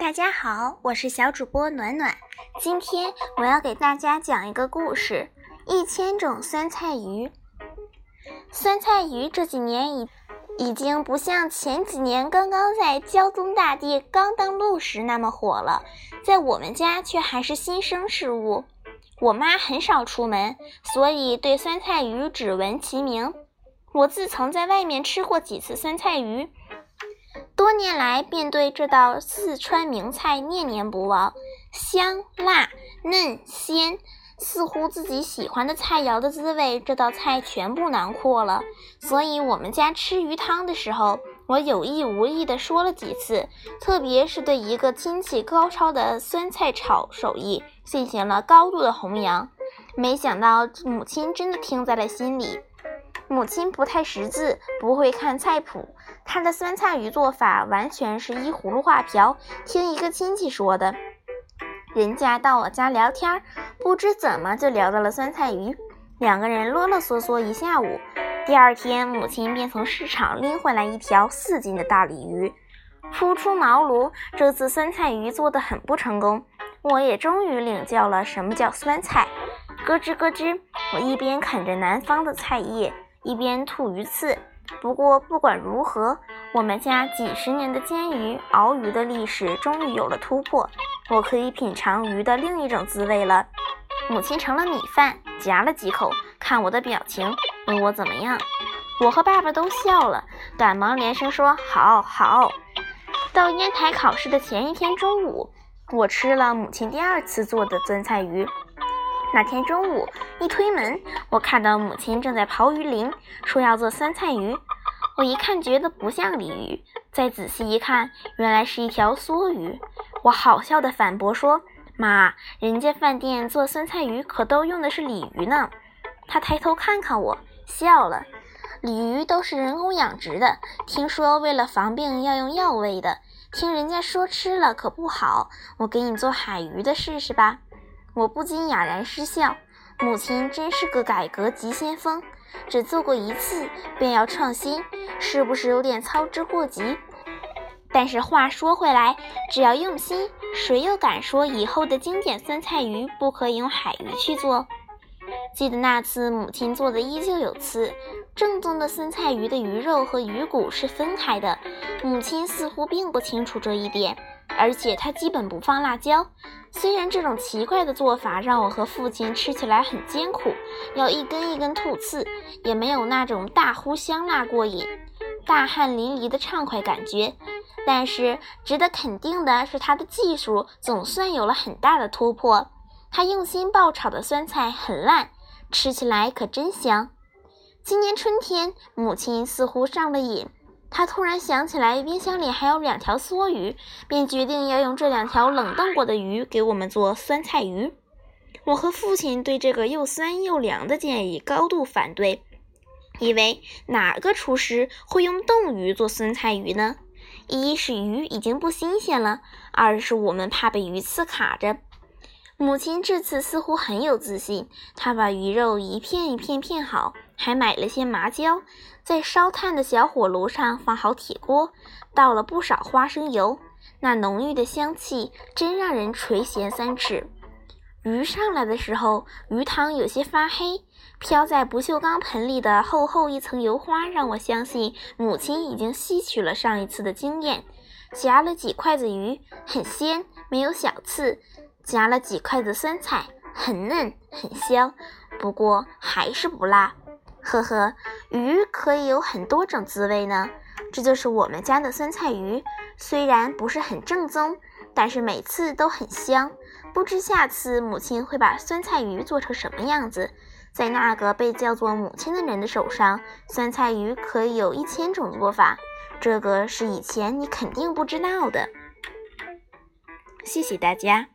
大家好，我是小主播暖暖。今天我要给大家讲一个故事：一千种酸菜鱼。酸菜鱼这几年已已经不像前几年刚刚在胶东大地刚登陆时那么火了，在我们家却还是新生事物。我妈很少出门，所以对酸菜鱼只闻其名。我自曾在外面吃过几次酸菜鱼。多年来，便对这道四川名菜念念不忘，香辣嫩鲜，似乎自己喜欢的菜肴的滋味，这道菜全部囊括了。所以，我们家吃鱼汤的时候，我有意无意地说了几次，特别是对一个亲戚高超的酸菜炒手艺进行了高度的弘扬。没想到，母亲真的听在了心里。母亲不太识字，不会看菜谱。她的酸菜鱼做法完全是依葫芦画瓢，听一个亲戚说的。人家到我家聊天，不知怎么就聊到了酸菜鱼，两个人啰啰嗦嗦一下午。第二天，母亲便从市场拎回来一条四斤的大鲤鱼。初出茅庐，这次酸菜鱼做得很不成功，我也终于领教了什么叫酸菜。咯吱咯吱，我一边啃着南方的菜叶。一边吐鱼刺。不过不管如何，我们家几十年的煎鱼、熬鱼的历史终于有了突破，我可以品尝鱼的另一种滋味了。母亲盛了米饭，夹了几口，看我的表情，问我怎么样。我和爸爸都笑了，赶忙连声说：“好好。”到烟台考试的前一天中午，我吃了母亲第二次做的酸菜鱼。那天中午，一推门，我看到母亲正在刨鱼鳞，说要做酸菜鱼。我一看觉得不像鲤鱼，再仔细一看，原来是一条梭鱼。我好笑地反驳说：“妈，人家饭店做酸菜鱼可都用的是鲤鱼呢。”她抬头看看我，笑了。鲤鱼都是人工养殖的，听说为了防病要用药喂的。听人家说吃了可不好，我给你做海鱼的试试吧。我不禁哑然失笑，母亲真是个改革急先锋，只做过一次便要创新，是不是有点操之过急？但是话说回来，只要用心，谁又敢说以后的经典酸菜鱼不可以用海鱼去做？记得那次母亲做的依旧有刺，正宗的酸菜鱼的鱼肉和鱼骨是分开的，母亲似乎并不清楚这一点。而且它基本不放辣椒，虽然这种奇怪的做法让我和父亲吃起来很艰苦，要一根一根吐刺，也没有那种大呼香辣过瘾、大汗淋漓的畅快感觉。但是值得肯定的是，他的技术总算有了很大的突破。他用心爆炒的酸菜很烂，吃起来可真香。今年春天，母亲似乎上了瘾。他突然想起来，冰箱里还有两条梭鱼，便决定要用这两条冷冻过的鱼给我们做酸菜鱼。我和父亲对这个又酸又凉的建议高度反对，以为哪个厨师会用冻鱼做酸菜鱼呢？一是鱼已经不新鲜了，二是我们怕被鱼刺卡着。母亲这次似乎很有自信，她把鱼肉一片一片片好，还买了些麻椒，在烧炭的小火炉上放好铁锅，倒了不少花生油，那浓郁的香气真让人垂涎三尺。鱼上来的时候，鱼汤有些发黑，飘在不锈钢盆里的厚厚一层油花让我相信母亲已经吸取了上一次的经验。夹了几筷子鱼，很鲜，没有小刺。夹了几筷子酸菜，很嫩很香，不过还是不辣。呵呵，鱼可以有很多种滋味呢。这就是我们家的酸菜鱼，虽然不是很正宗，但是每次都很香。不知下次母亲会把酸菜鱼做成什么样子？在那个被叫做母亲的人的手上，酸菜鱼可以有一千种做法，这个是以前你肯定不知道的。谢谢大家。